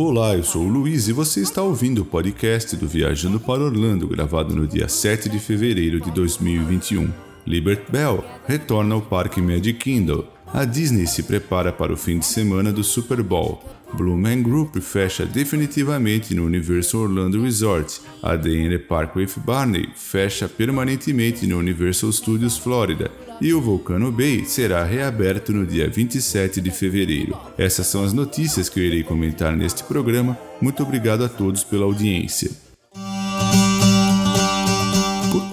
Olá, eu sou o Luiz e você está ouvindo o podcast do Viajando para Orlando, gravado no dia 7 de fevereiro de 2021. Libert Bell retorna ao Parque Magic Kingdom. A Disney se prepara para o fim de semana do Super Bowl. Blue Man Group fecha definitivamente no Universal Orlando Resort. A D&D Park with Barney fecha permanentemente no Universal Studios Florida. E o Volcano Bay será reaberto no dia 27 de fevereiro. Essas são as notícias que eu irei comentar neste programa. Muito obrigado a todos pela audiência.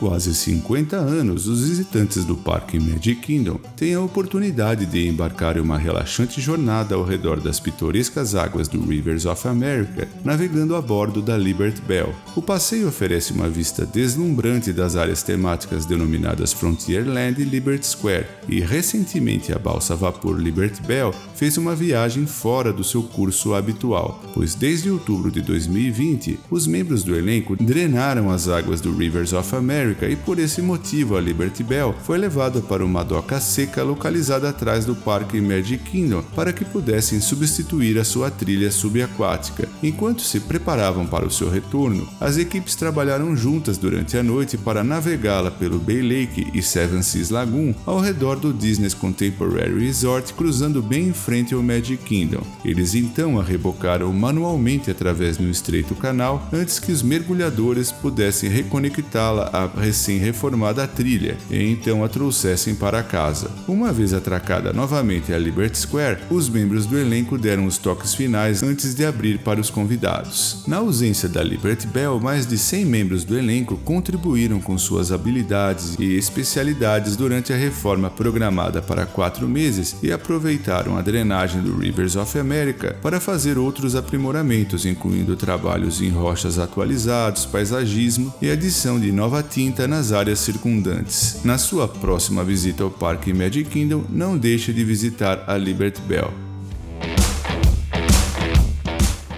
Quase 50 anos, os visitantes do Parque Magic Kingdom têm a oportunidade de embarcar em uma relaxante jornada ao redor das pitorescas águas do Rivers of America, navegando a bordo da Liberty Bell. O passeio oferece uma vista deslumbrante das áreas temáticas denominadas Frontierland e Liberty Square, e recentemente a balsa vapor Liberty Bell fez uma viagem fora do seu curso habitual, pois desde outubro de 2020, os membros do elenco drenaram as águas do Rivers of America E por esse motivo a Liberty Bell foi levada para uma doca seca localizada atrás do Parque Magic Kingdom para que pudessem substituir a sua trilha subaquática. Enquanto se preparavam para o seu retorno, as equipes trabalharam juntas durante a noite para navegá-la pelo Bay Lake e Seven Seas Lagoon ao redor do Disney's Contemporary Resort, cruzando bem em frente ao Magic Kingdom. Eles então a rebocaram manualmente através de um estreito canal antes que os mergulhadores pudessem reconectá-la a recém-reformada trilha e então a trouxessem para casa. Uma vez atracada novamente a Liberty Square, os membros do elenco deram os toques finais antes de abrir para os convidados. Na ausência da Liberty Bell, mais de 100 membros do elenco contribuíram com suas habilidades e especialidades durante a reforma programada para quatro meses e aproveitaram a drenagem do Rivers of America para fazer outros aprimoramentos, incluindo trabalhos em rochas atualizados, paisagismo e adição de nova tinta nas áreas circundantes. Na sua próxima visita ao Parque Magic Kingdom, não deixe de visitar a Liberty Bell.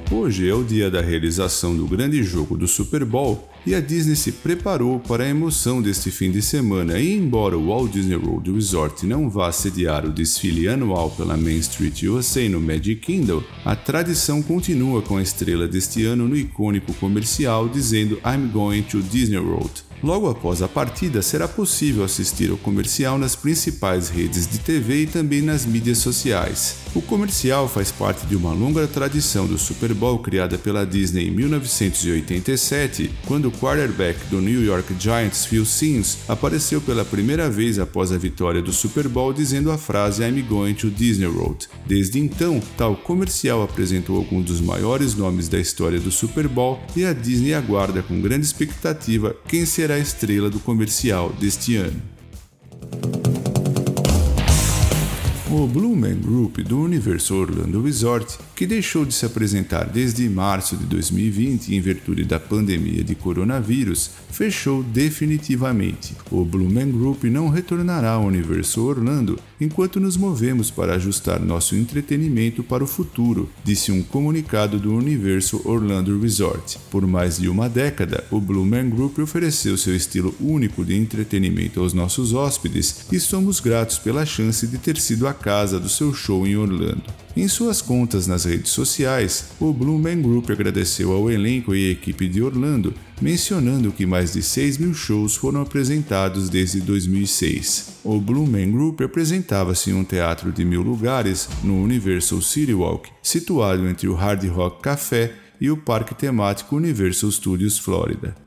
Hoje é o dia da realização do grande jogo do Super Bowl e a Disney se preparou para a emoção deste fim de semana. E embora o Walt Disney World Resort não vá sediar o desfile anual pela Main Street USA no Magic Kingdom, a tradição continua com a estrela deste ano no icônico comercial dizendo I'm going to Disney World. Logo após a partida, será possível assistir ao comercial nas principais redes de TV e também nas mídias sociais. O comercial faz parte de uma longa tradição do Super Bowl criada pela Disney em 1987, quando o quarterback do New York Giants, Phil Simms, apareceu pela primeira vez após a vitória do Super Bowl dizendo a frase I'm going to Disney World. Desde então, tal comercial apresentou alguns dos maiores nomes da história do Super Bowl e a Disney aguarda com grande expectativa quem será será a estrela do comercial deste ano. O Blue Man Group do Universo Orlando Resort, que deixou de se apresentar desde março de 2020 em virtude da pandemia de coronavírus, fechou definitivamente. O Blue Man Group não retornará ao Universo Orlando enquanto nos movemos para ajustar nosso entretenimento para o futuro, disse um comunicado do Universo Orlando Resort. Por mais de uma década, o Blue Man Group ofereceu seu estilo único de entretenimento aos nossos hóspedes e somos gratos pela chance de ter sido a casa do seu show em Orlando. Em suas contas nas redes sociais, o Man Group agradeceu ao elenco e equipe de Orlando, mencionando que mais de 6 mil shows foram apresentados desde 2006. O Man Group apresentava-se em um teatro de mil lugares no Universal City Walk, situado entre o Hard Rock Café e o parque temático Universal Studios Florida.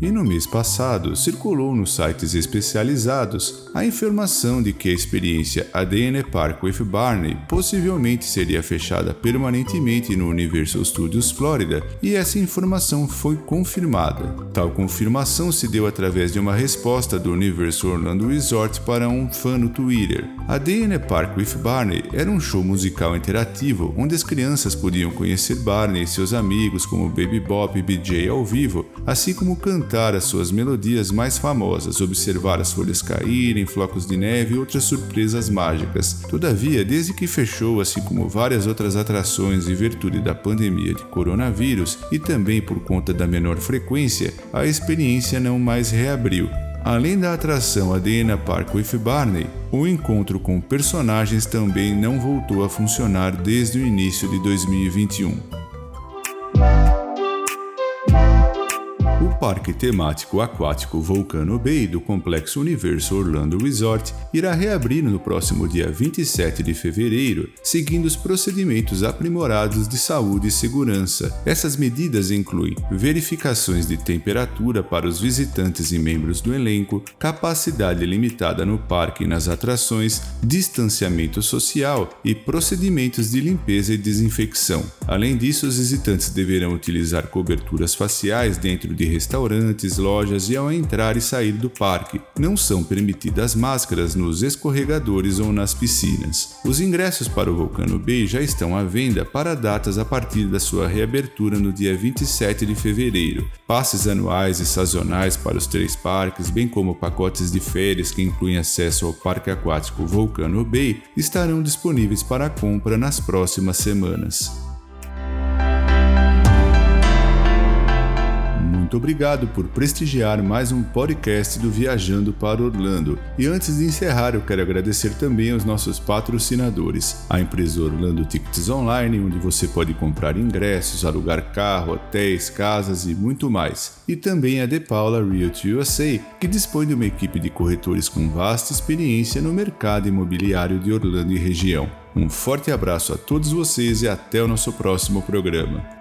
E no mês passado, circulou nos sites especializados a informação de que a experiência ADN Park with Barney possivelmente seria fechada permanentemente no Universal Studios Florida, e essa informação foi confirmada. Tal confirmação se deu através de uma resposta do Universal Orlando Resort para um fã no Twitter. ADN Park with Barney era um show musical interativo onde as crianças podiam conhecer Barney e seus amigos como Baby Bop e BJ ao vivo, assim como cantar cantar as suas melodias mais famosas, observar as folhas caírem, flocos de neve e outras surpresas mágicas. Todavia, desde que fechou, assim como várias outras atrações em virtude da pandemia de coronavírus e também por conta da menor frequência, a experiência não mais reabriu. Além da atração Adena Park with Barney, o encontro com personagens também não voltou a funcionar desde o início de 2021. Parque temático aquático Volcano Bay do Complexo Universo Orlando Resort irá reabrir no próximo dia 27 de fevereiro, seguindo os procedimentos aprimorados de saúde e segurança. Essas medidas incluem verificações de temperatura para os visitantes e membros do elenco, capacidade limitada no parque e nas atrações, distanciamento social e procedimentos de limpeza e desinfecção. Além disso, os visitantes deverão utilizar coberturas faciais dentro de restaurantes restaurantes, lojas e ao entrar e sair do parque. Não são permitidas máscaras nos escorregadores ou nas piscinas. Os ingressos para o Volcano Bay já estão à venda para datas a partir da sua reabertura no dia 27 de fevereiro. Passes anuais e sazonais para os três parques, bem como pacotes de férias que incluem acesso ao Parque Aquático Volcano Bay, estarão disponíveis para compra nas próximas semanas. Muito obrigado por prestigiar mais um podcast do Viajando para Orlando. E antes de encerrar, eu quero agradecer também aos nossos patrocinadores, a empresa Orlando Tickets Online, onde você pode comprar ingressos, alugar carro, hotéis, casas e muito mais. E também a De Paula Realty USA, que dispõe de uma equipe de corretores com vasta experiência no mercado imobiliário de Orlando e região. Um forte abraço a todos vocês e até o nosso próximo programa.